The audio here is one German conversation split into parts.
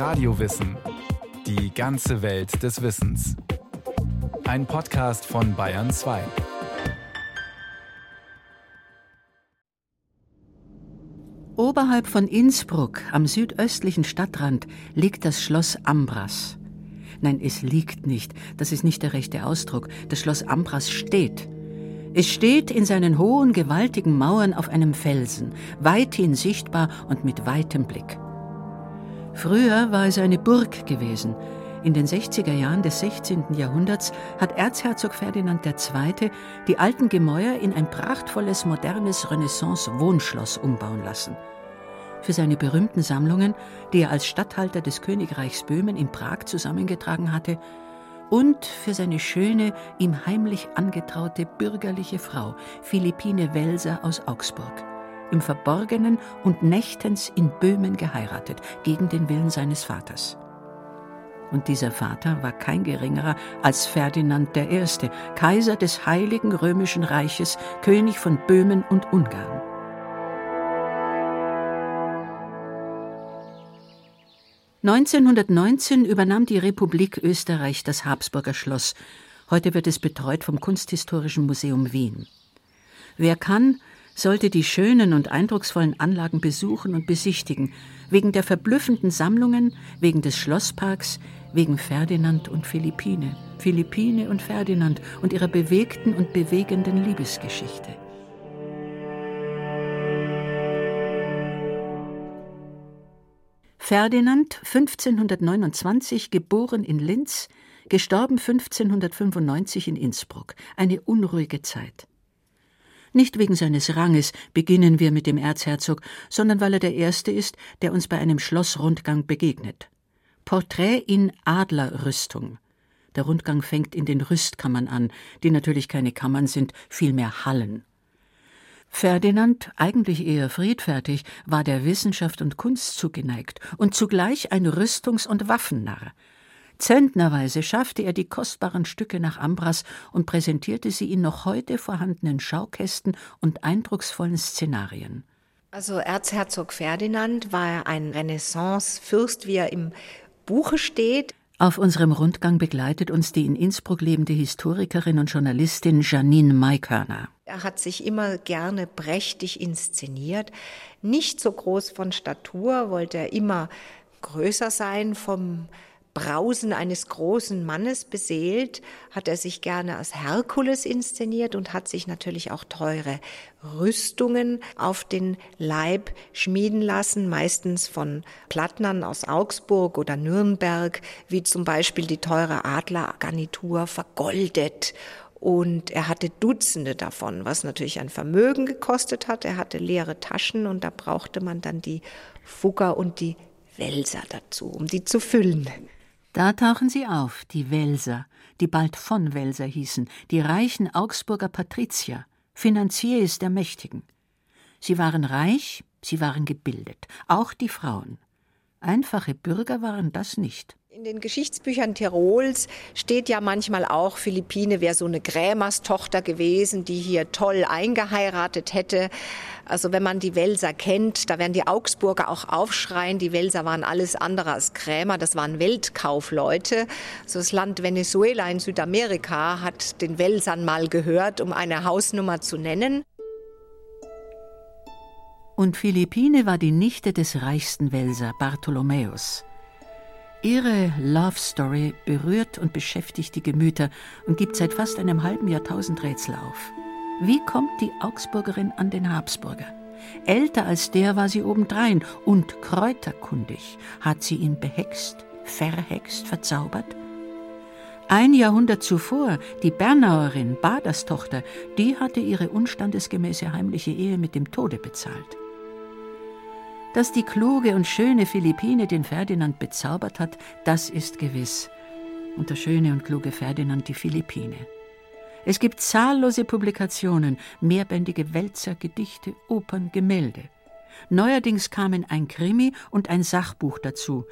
Radiowissen. Die ganze Welt des Wissens. Ein Podcast von Bayern 2. Oberhalb von Innsbruck am südöstlichen Stadtrand liegt das Schloss Ambras. Nein, es liegt nicht, das ist nicht der rechte Ausdruck. Das Schloss Ambras steht. Es steht in seinen hohen, gewaltigen Mauern auf einem Felsen, weithin sichtbar und mit weitem Blick. Früher war es eine Burg gewesen. In den 60er Jahren des 16. Jahrhunderts hat Erzherzog Ferdinand II. die alten Gemäuer in ein prachtvolles, modernes Renaissance-Wohnschloss umbauen lassen. Für seine berühmten Sammlungen, die er als Statthalter des Königreichs Böhmen in Prag zusammengetragen hatte, und für seine schöne, ihm heimlich angetraute bürgerliche Frau, Philippine Welser aus Augsburg im Verborgenen und nächtens in Böhmen geheiratet, gegen den Willen seines Vaters. Und dieser Vater war kein geringerer als Ferdinand I., Kaiser des Heiligen Römischen Reiches, König von Böhmen und Ungarn. (1919) übernahm die Republik Österreich das Habsburger Schloss. Heute wird es betreut vom Kunsthistorischen Museum Wien. Wer kann, sollte die schönen und eindrucksvollen Anlagen besuchen und besichtigen, wegen der verblüffenden Sammlungen, wegen des Schlossparks, wegen Ferdinand und Philippine, Philippine und Ferdinand und ihrer bewegten und bewegenden Liebesgeschichte. Ferdinand, 1529, geboren in Linz, gestorben 1595 in Innsbruck, eine unruhige Zeit. Nicht wegen seines Ranges beginnen wir mit dem Erzherzog, sondern weil er der Erste ist, der uns bei einem Schlossrundgang begegnet. Porträt in Adlerrüstung. Der Rundgang fängt in den Rüstkammern an, die natürlich keine Kammern sind, vielmehr Hallen. Ferdinand, eigentlich eher friedfertig, war der Wissenschaft und Kunst zugeneigt und zugleich ein Rüstungs- und Waffennarr. Zentnerweise schaffte er die kostbaren Stücke nach Ambras und präsentierte sie in noch heute vorhandenen Schaukästen und eindrucksvollen Szenarien. Also Erzherzog Ferdinand war ein Renaissance-Fürst, wie er im Buche steht. Auf unserem Rundgang begleitet uns die in Innsbruck lebende Historikerin und Journalistin Janine Maikörner. Er hat sich immer gerne prächtig inszeniert. Nicht so groß von Statur, wollte er immer größer sein vom Brausen eines großen Mannes beseelt, hat er sich gerne als Herkules inszeniert und hat sich natürlich auch teure Rüstungen auf den Leib schmieden lassen, meistens von Plattnern aus Augsburg oder Nürnberg, wie zum Beispiel die teure Adlergarnitur vergoldet und er hatte Dutzende davon, was natürlich ein Vermögen gekostet hat. Er hatte leere Taschen und da brauchte man dann die Fugger und die Wälser dazu, um die zu füllen. Da tauchen sie auf, die Welser, die bald von Welser hießen, die reichen Augsburger Patrizier, Finanziers der Mächtigen. Sie waren reich, sie waren gebildet, auch die Frauen. Einfache Bürger waren das nicht. In den Geschichtsbüchern Tirols steht ja manchmal auch, Philippine wäre so eine Grämerstochter gewesen, die hier toll eingeheiratet hätte. Also wenn man die Welser kennt, da werden die Augsburger auch aufschreien. Die Welser waren alles andere als Krämer, das waren Weltkaufleute. Also das Land Venezuela in Südamerika hat den Welsern mal gehört, um eine Hausnummer zu nennen. Und Philippine war die Nichte des reichsten Welser, Bartholomäus. Ihre Love Story berührt und beschäftigt die Gemüter und gibt seit fast einem halben Jahrtausend Rätsel auf. Wie kommt die Augsburgerin an den Habsburger? Älter als der war sie obendrein und kräuterkundig. Hat sie ihn behext, verhext, verzaubert? Ein Jahrhundert zuvor, die Bernauerin, Baders Tochter, die hatte ihre unstandesgemäße heimliche Ehe mit dem Tode bezahlt. Dass die kluge und schöne Philippine den Ferdinand bezaubert hat, das ist gewiss. Und der schöne und kluge Ferdinand die Philippine. Es gibt zahllose Publikationen, mehrbändige Wälzer, Gedichte, Opern, Gemälde. Neuerdings kamen ein Krimi und ein Sachbuch dazu.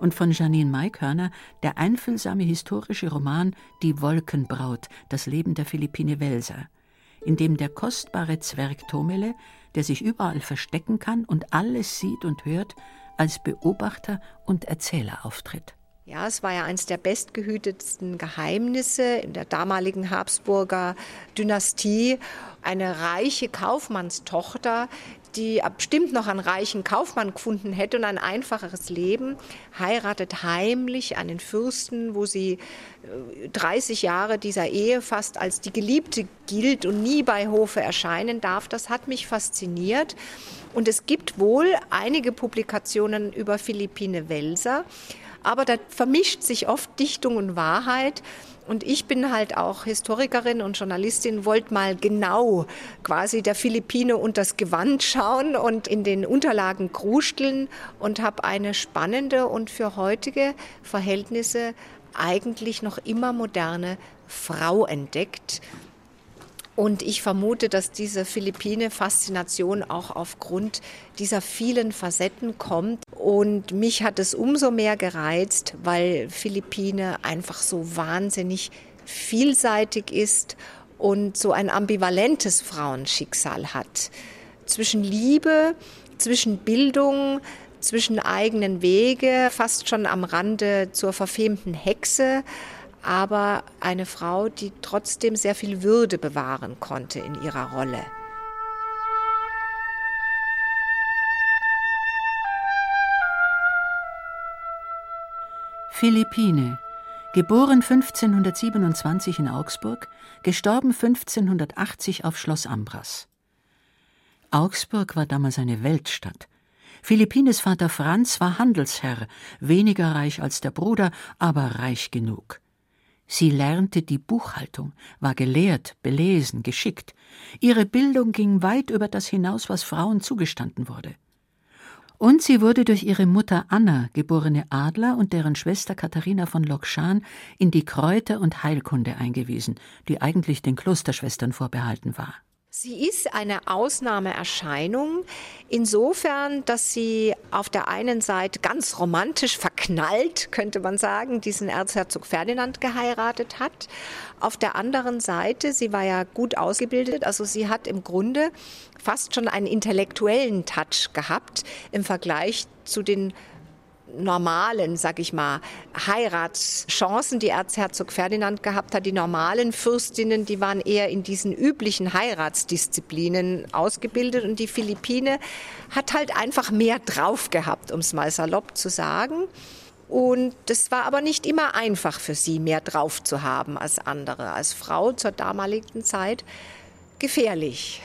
Und von Janine Maikörner der einfühlsame historische Roman Die Wolkenbraut, das Leben der Philippine Welser, in dem der kostbare Zwerg Tomele der sich überall verstecken kann und alles sieht und hört, als Beobachter und Erzähler auftritt. Ja, es war ja eines der bestgehütetsten Geheimnisse in der damaligen Habsburger Dynastie. Eine reiche Kaufmannstochter, die bestimmt noch einen reichen Kaufmann gefunden hätte und ein einfacheres Leben, heiratet heimlich einen Fürsten, wo sie 30 äh, Jahre dieser Ehe fast als die Geliebte gilt und nie bei Hofe erscheinen darf. Das hat mich fasziniert. Und es gibt wohl einige Publikationen über Philippine Welser, aber da vermischt sich oft Dichtung und Wahrheit. Und ich bin halt auch Historikerin und Journalistin, wollte mal genau quasi der Philippine unter das Gewand schauen und in den Unterlagen krusteln und habe eine spannende und für heutige Verhältnisse eigentlich noch immer moderne Frau entdeckt. Und ich vermute, dass diese Philippine-Faszination auch aufgrund dieser vielen Facetten kommt. Und mich hat es umso mehr gereizt, weil Philippine einfach so wahnsinnig vielseitig ist und so ein ambivalentes Frauenschicksal hat. Zwischen Liebe, zwischen Bildung, zwischen eigenen Wege, fast schon am Rande zur verfemten Hexe aber eine Frau, die trotzdem sehr viel Würde bewahren konnte in ihrer Rolle. Philippine, geboren 1527 in Augsburg, gestorben 1580 auf Schloss Ambras. Augsburg war damals eine Weltstadt. Philippines Vater Franz war Handelsherr, weniger reich als der Bruder, aber reich genug. Sie lernte die Buchhaltung, war gelehrt, belesen, geschickt. Ihre Bildung ging weit über das hinaus, was Frauen zugestanden wurde. Und sie wurde durch ihre Mutter Anna, geborene Adler, und deren Schwester Katharina von Lokschan in die Kräuter- und Heilkunde eingewiesen, die eigentlich den Klosterschwestern vorbehalten war. Sie ist eine Ausnahmeerscheinung insofern, dass sie auf der einen Seite ganz romantisch verknallt, könnte man sagen, diesen Erzherzog Ferdinand geheiratet hat. Auf der anderen Seite, sie war ja gut ausgebildet, also sie hat im Grunde fast schon einen intellektuellen Touch gehabt im Vergleich zu den normalen, sag ich mal, Heiratschancen, die Erzherzog Ferdinand gehabt hat. Die normalen Fürstinnen, die waren eher in diesen üblichen Heiratsdisziplinen ausgebildet und die Philippine hat halt einfach mehr drauf gehabt, um es mal salopp zu sagen. Und das war aber nicht immer einfach für sie, mehr drauf zu haben als andere. Als Frau zur damaligen Zeit gefährlich.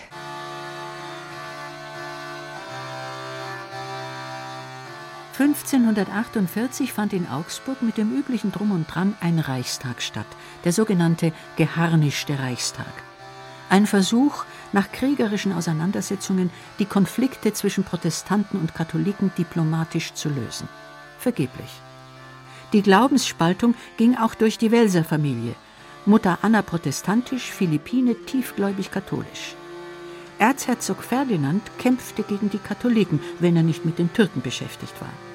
1548 fand in Augsburg mit dem üblichen Drum und Dran ein Reichstag statt, der sogenannte geharnischte Reichstag. Ein Versuch, nach kriegerischen Auseinandersetzungen die Konflikte zwischen Protestanten und Katholiken diplomatisch zu lösen. Vergeblich. Die Glaubensspaltung ging auch durch die Welser Familie. Mutter Anna protestantisch, Philippine tiefgläubig katholisch. Erzherzog Ferdinand kämpfte gegen die Katholiken, wenn er nicht mit den Türken beschäftigt war.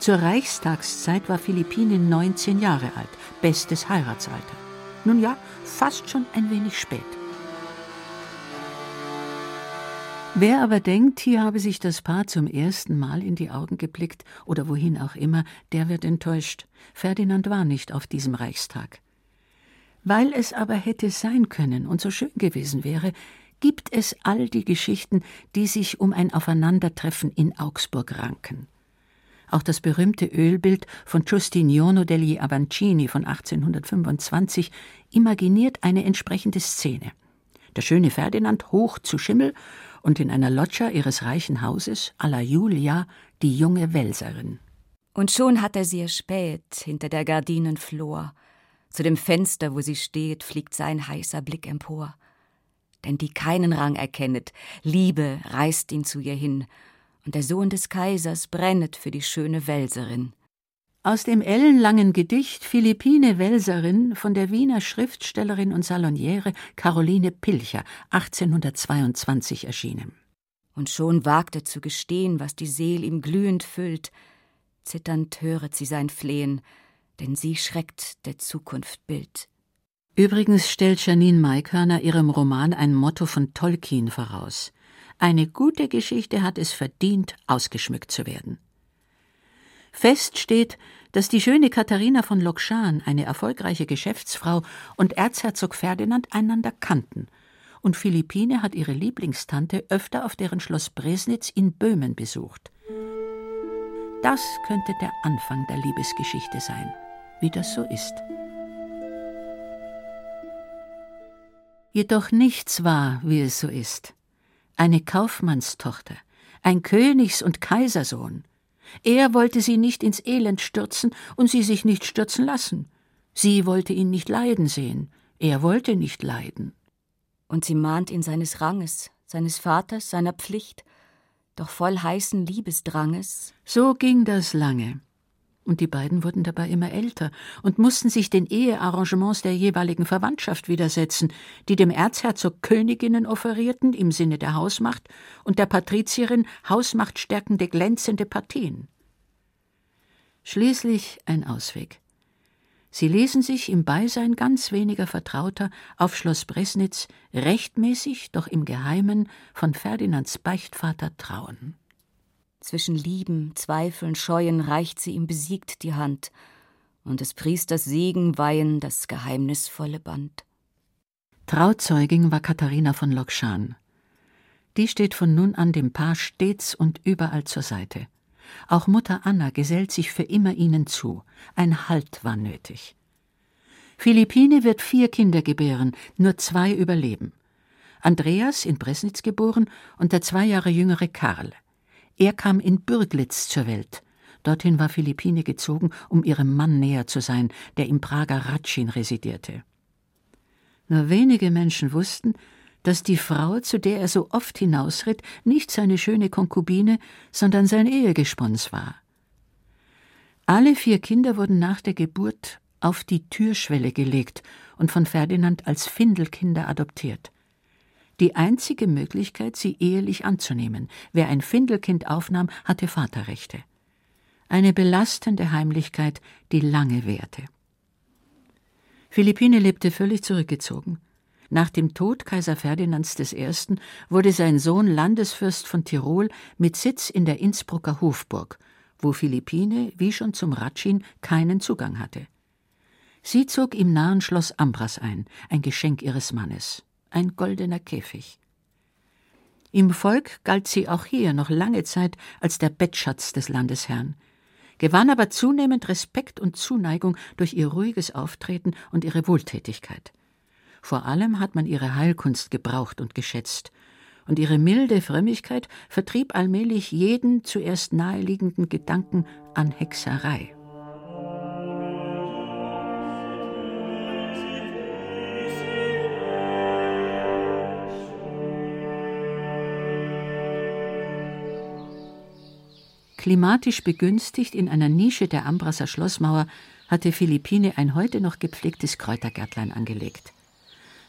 Zur Reichstagszeit war Philippine 19 Jahre alt, bestes Heiratsalter. Nun ja, fast schon ein wenig spät. Wer aber denkt, hier habe sich das Paar zum ersten Mal in die Augen geblickt oder wohin auch immer, der wird enttäuscht. Ferdinand war nicht auf diesem Reichstag. Weil es aber hätte sein können und so schön gewesen wäre, gibt es all die Geschichten, die sich um ein Aufeinandertreffen in Augsburg ranken. Auch das berühmte Ölbild von Giustiniano degli Avancini von 1825 imaginiert eine entsprechende Szene. Der schöne Ferdinand hoch zu Schimmel und in einer Loggia ihres reichen Hauses alla Julia die junge Welserin. Und schon hat er sie erspäht hinter der Gardinen Flor. Zu dem Fenster, wo sie steht, fliegt sein heißer Blick empor. Denn die keinen Rang erkennet, Liebe reißt ihn zu ihr hin, und der Sohn des Kaisers brennet für die schöne Welserin. Aus dem ellenlangen Gedicht Philippine Welserin von der Wiener Schriftstellerin und Saloniere Caroline Pilcher 1822 erschienen. Und schon wagt er zu gestehen, was die Seel ihm glühend füllt. Zitternd höret sie sein Flehen, denn sie schreckt der Zukunft Bild. Übrigens stellt Janine Maikörner ihrem Roman ein Motto von Tolkien voraus: Eine gute Geschichte hat es verdient, ausgeschmückt zu werden. Fest steht, dass die schöne Katharina von Lokschan, eine erfolgreiche Geschäftsfrau, und Erzherzog Ferdinand einander kannten, und Philippine hat ihre Lieblingstante öfter auf deren Schloss Bresnitz in Böhmen besucht. Das könnte der Anfang der Liebesgeschichte sein, wie das so ist. Jedoch nichts war, wie es so ist. Eine Kaufmannstochter, ein Königs- und Kaisersohn, er wollte sie nicht ins Elend stürzen und sie sich nicht stürzen lassen. Sie wollte ihn nicht leiden sehen, er wollte nicht leiden. Und sie mahnt ihn seines Ranges, seines Vaters, seiner Pflicht, doch voll heißen Liebesdranges. So ging das lange. Und die beiden wurden dabei immer älter und mussten sich den Ehearrangements der jeweiligen Verwandtschaft widersetzen, die dem Erzherzog Königinnen offerierten im Sinne der Hausmacht und der Patrizierin hausmachtstärkende glänzende Partien. Schließlich ein Ausweg. Sie ließen sich im Beisein ganz weniger Vertrauter auf Schloss Bresnitz rechtmäßig, doch im Geheimen von Ferdinands Beichtvater trauen. Zwischen Lieben, Zweifeln, Scheuen reicht sie ihm besiegt die Hand, und des Priesters Segen weihen das geheimnisvolle Band. Trauzeugin war Katharina von Lokschan. Die steht von nun an dem Paar stets und überall zur Seite. Auch Mutter Anna gesellt sich für immer ihnen zu. Ein Halt war nötig. Philippine wird vier Kinder gebären, nur zwei überleben. Andreas in Bresnitz geboren und der zwei Jahre jüngere Karl. Er kam in Bürglitz zur Welt. Dorthin war Philippine gezogen, um ihrem Mann näher zu sein, der im Prager Ratschin residierte. Nur wenige Menschen wussten, dass die Frau, zu der er so oft hinausritt, nicht seine schöne Konkubine, sondern sein Ehegespons war. Alle vier Kinder wurden nach der Geburt auf die Türschwelle gelegt und von Ferdinand als Findelkinder adoptiert die einzige Möglichkeit, sie ehelich anzunehmen. Wer ein Findelkind aufnahm, hatte Vaterrechte. Eine belastende Heimlichkeit, die lange währte. Philippine lebte völlig zurückgezogen. Nach dem Tod Kaiser Ferdinands I. wurde sein Sohn Landesfürst von Tirol mit Sitz in der Innsbrucker Hofburg, wo Philippine, wie schon zum Ratschin, keinen Zugang hatte. Sie zog im nahen Schloss Ambras ein, ein Geschenk ihres Mannes ein goldener Käfig. Im Volk galt sie auch hier noch lange Zeit als der Bettschatz des Landesherrn, gewann aber zunehmend Respekt und Zuneigung durch ihr ruhiges Auftreten und ihre Wohltätigkeit. Vor allem hat man ihre Heilkunst gebraucht und geschätzt, und ihre milde Frömmigkeit vertrieb allmählich jeden zuerst naheliegenden Gedanken an Hexerei. Klimatisch begünstigt in einer Nische der Ambrasser Schlossmauer hatte Philippine ein heute noch gepflegtes Kräutergärtlein angelegt.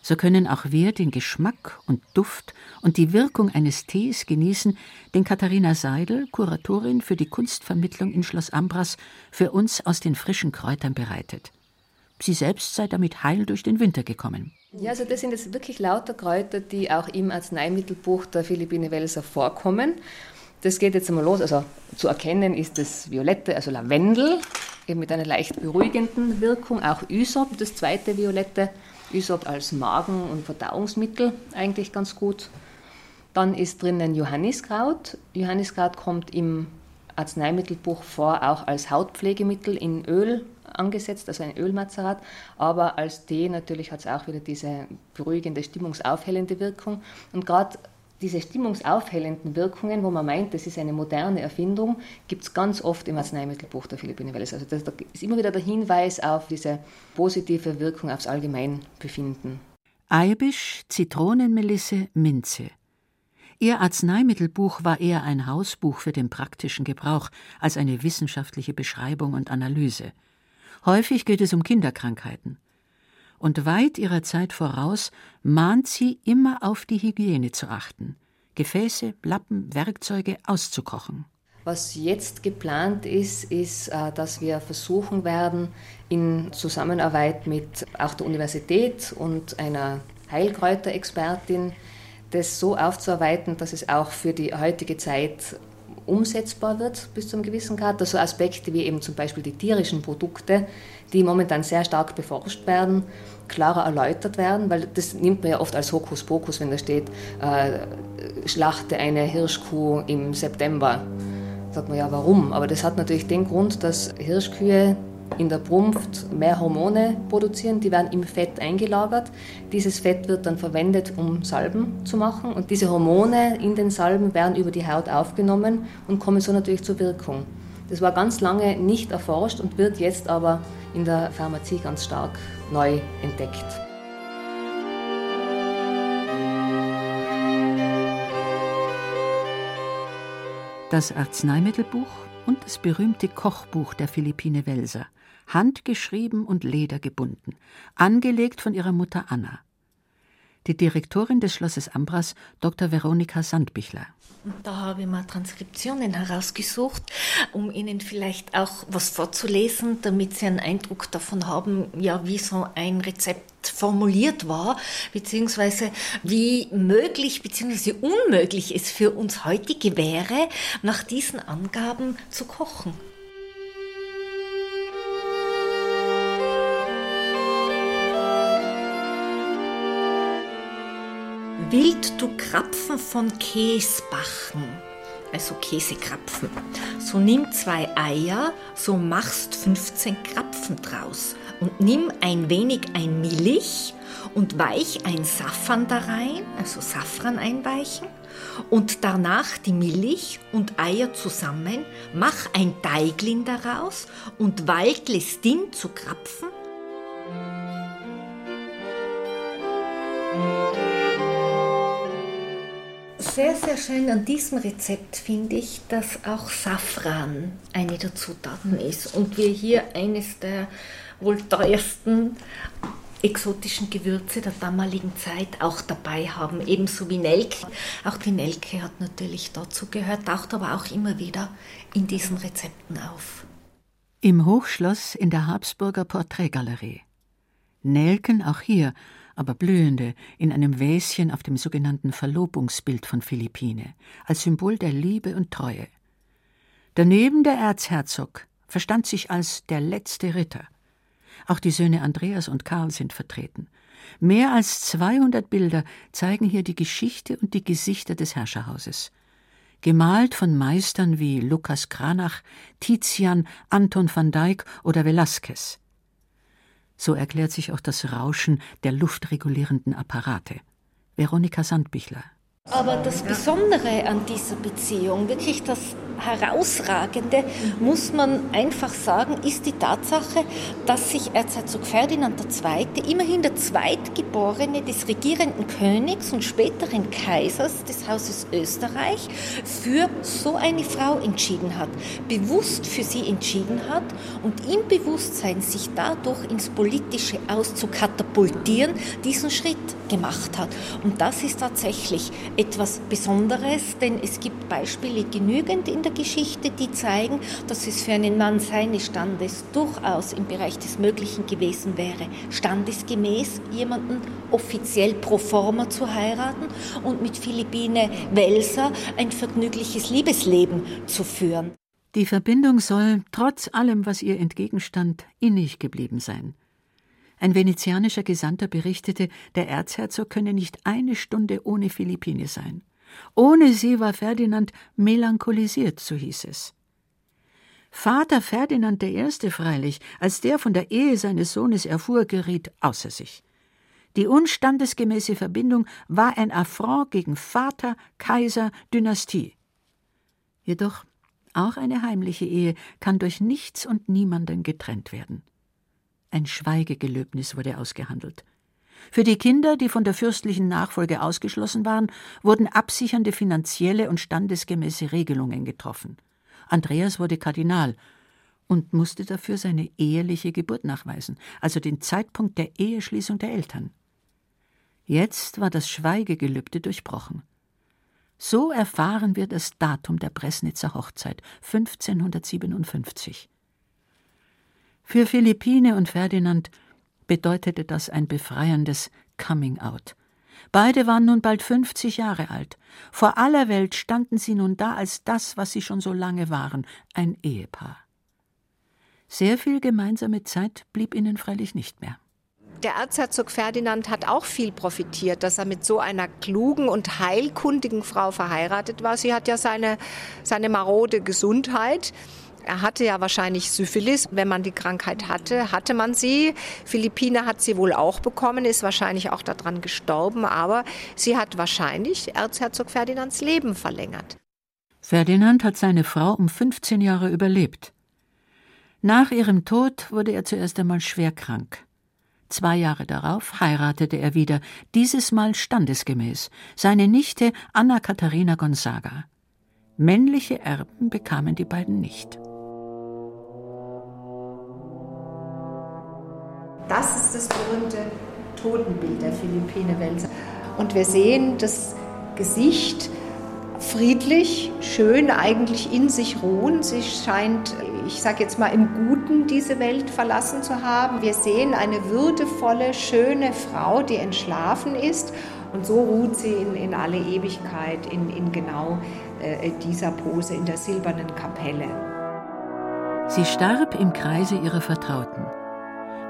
So können auch wir den Geschmack und Duft und die Wirkung eines Tees genießen, den Katharina Seidel, Kuratorin für die Kunstvermittlung in Schloss Ambras, für uns aus den frischen Kräutern bereitet. Sie selbst sei damit heil durch den Winter gekommen. Ja, also das sind jetzt wirklich lauter Kräuter, die auch im Arzneimittelbuch der Philippine Welser vorkommen. Das geht jetzt einmal los. Also zu erkennen ist das Violette, also Lavendel, eben mit einer leicht beruhigenden Wirkung. Auch Ysop, das zweite Violette. Ysop als Magen- und Verdauungsmittel eigentlich ganz gut. Dann ist drinnen Johanniskraut. Johanniskraut kommt im Arzneimittelbuch vor, auch als Hautpflegemittel in Öl angesetzt, also ein Ölmazerat, aber als Tee natürlich hat es auch wieder diese beruhigende, stimmungsaufhellende Wirkung. Und gerade diese stimmungsaufhellenden Wirkungen, wo man meint, das ist eine moderne Erfindung, gibt es ganz oft im Arzneimittelbuch der Philippine Welles. Also das, da ist immer wieder der Hinweis auf diese positive Wirkung aufs Allgemeinbefinden. Eibisch, Zitronenmelisse, Minze. Ihr Arzneimittelbuch war eher ein Hausbuch für den praktischen Gebrauch als eine wissenschaftliche Beschreibung und Analyse. Häufig geht es um Kinderkrankheiten und weit ihrer Zeit voraus mahnt sie immer auf die Hygiene zu achten, Gefäße, Lappen, Werkzeuge auszukochen. Was jetzt geplant ist, ist, äh, dass wir versuchen werden, in Zusammenarbeit mit auch der Universität und einer Heilkräuterexpertin das so aufzuarbeiten, dass es auch für die heutige Zeit umsetzbar wird bis zu einem gewissen Grad. Also Aspekte wie eben zum Beispiel die tierischen Produkte, die momentan sehr stark beforscht werden, klarer erläutert werden, weil das nimmt man ja oft als Hokuspokus, wenn da steht, äh, schlachte eine Hirschkuh im September. Sagt man ja, warum? Aber das hat natürlich den Grund, dass Hirschkühe in der Brunft mehr Hormone produzieren, die werden im Fett eingelagert. Dieses Fett wird dann verwendet, um Salben zu machen und diese Hormone in den Salben werden über die Haut aufgenommen und kommen so natürlich zur Wirkung. Das war ganz lange nicht erforscht und wird jetzt aber in der Pharmazie ganz stark neu entdeckt. Das Arzneimittelbuch und das berühmte Kochbuch der Philippine Welser – handgeschrieben und ledergebunden, angelegt von ihrer Mutter Anna. Die Direktorin des Schlosses Ambras, Dr. Veronika Sandbichler. Da habe ich mal Transkriptionen herausgesucht, um Ihnen vielleicht auch was vorzulesen, damit Sie einen Eindruck davon haben, ja, wie so ein Rezept formuliert war, beziehungsweise wie möglich beziehungsweise unmöglich es für uns heutige wäre, nach diesen Angaben zu kochen. Wild du Krapfen von Käsbachen, also Käsekrapfen. So nimm zwei Eier, so machst 15 Krapfen draus. Und nimm ein wenig ein Milch und weich ein Safran da rein, also Safran einweichen. Und danach die Milch und Eier zusammen, mach ein Teiglin daraus und walkle es zu Krapfen sehr, sehr schön an diesem Rezept finde ich, dass auch Safran eine der Zutaten ist und wir hier eines der wohl teuersten exotischen Gewürze der damaligen Zeit auch dabei haben, ebenso wie Nelke. Auch die Nelke hat natürlich dazu gehört, taucht aber auch immer wieder in diesen Rezepten auf. Im Hochschloss in der Habsburger Porträtgalerie. Nelken auch hier aber blühende, in einem Wäschen auf dem sogenannten Verlobungsbild von Philippine, als Symbol der Liebe und Treue. Daneben der Erzherzog verstand sich als der letzte Ritter. Auch die Söhne Andreas und Karl sind vertreten. Mehr als 200 Bilder zeigen hier die Geschichte und die Gesichter des Herrscherhauses. Gemalt von Meistern wie Lukas Cranach, Tizian, Anton van Dyck oder Velázquez. So erklärt sich auch das Rauschen der luftregulierenden Apparate. Veronika Sandbichler. Aber das Besondere an dieser Beziehung, wirklich das Herausragende, muss man einfach sagen, ist die Tatsache, dass sich Erzherzog Ferdinand II., immerhin der Zweitgeborene des regierenden Königs und späteren Kaisers des Hauses Österreich, für so eine Frau entschieden hat, bewusst für sie entschieden hat und im Bewusstsein, sich dadurch ins Politische auszukatapultieren, diesen Schritt gemacht hat. Und das ist tatsächlich etwas Besonderes, denn es gibt Beispiele genügend in der Geschichte, die zeigen, dass es für einen Mann seines Standes durchaus im Bereich des Möglichen gewesen wäre, standesgemäß jemanden offiziell pro forma zu heiraten und mit Philippine Welser ein vergnügliches Liebesleben zu führen. Die Verbindung soll, trotz allem, was ihr entgegenstand, innig geblieben sein. Ein venezianischer Gesandter berichtete, der Erzherzog könne nicht eine Stunde ohne Philippine sein. Ohne sie war Ferdinand melancholisiert, so hieß es. Vater Ferdinand I. freilich, als der von der Ehe seines Sohnes erfuhr, geriet außer sich. Die unstandesgemäße Verbindung war ein Affront gegen Vater, Kaiser, Dynastie. Jedoch auch eine heimliche Ehe kann durch nichts und niemanden getrennt werden. Ein Schweigegelöbnis wurde ausgehandelt. Für die Kinder, die von der fürstlichen Nachfolge ausgeschlossen waren, wurden absichernde finanzielle und standesgemäße Regelungen getroffen. Andreas wurde Kardinal und musste dafür seine eheliche Geburt nachweisen, also den Zeitpunkt der Eheschließung der Eltern. Jetzt war das Schweigegelübde durchbrochen. So erfahren wir das Datum der Bresnitzer Hochzeit 1557. Für Philippine und Ferdinand bedeutete das ein befreiendes Coming Out. Beide waren nun bald 50 Jahre alt. Vor aller Welt standen sie nun da als das, was sie schon so lange waren, ein Ehepaar. Sehr viel gemeinsame Zeit blieb ihnen freilich nicht mehr. Der Erzherzog Ferdinand hat auch viel profitiert, dass er mit so einer klugen und heilkundigen Frau verheiratet war. Sie hat ja seine, seine marode Gesundheit. Er hatte ja wahrscheinlich Syphilis. Wenn man die Krankheit hatte, hatte man sie. Philippine hat sie wohl auch bekommen, ist wahrscheinlich auch daran gestorben, aber sie hat wahrscheinlich Erzherzog Ferdinands Leben verlängert. Ferdinand hat seine Frau um 15 Jahre überlebt. Nach ihrem Tod wurde er zuerst einmal schwer krank. Zwei Jahre darauf heiratete er wieder, dieses Mal standesgemäß, seine Nichte Anna Katharina Gonzaga. Männliche Erben bekamen die beiden nicht. Das ist das berühmte Totenbild der Philippine Welser. Und wir sehen das Gesicht friedlich, schön eigentlich in sich ruhen. Sie scheint, ich sage jetzt mal, im Guten diese Welt verlassen zu haben. Wir sehen eine würdevolle, schöne Frau, die entschlafen ist. Und so ruht sie in, in alle Ewigkeit in, in genau äh, dieser Pose in der silbernen Kapelle. Sie starb im Kreise ihrer Vertrauten.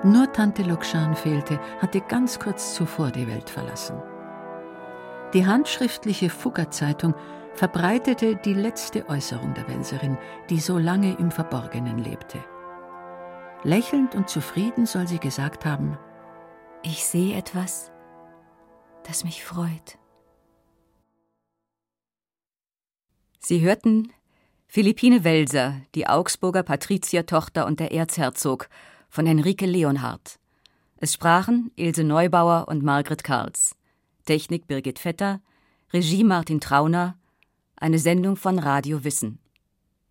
Nur Tante Lokshan fehlte, hatte ganz kurz zuvor die Welt verlassen. Die handschriftliche Fugger-Zeitung verbreitete die letzte Äußerung der Welserin, die so lange im Verborgenen lebte. Lächelnd und zufrieden soll sie gesagt haben: Ich sehe etwas, das mich freut. Sie hörten Philippine Welser, die Augsburger Patriziertochter und der Erzherzog von Henrike Leonhardt. Es sprachen Ilse Neubauer und Margret Karls. Technik Birgit Vetter, Regie Martin Trauner, eine Sendung von Radio Wissen.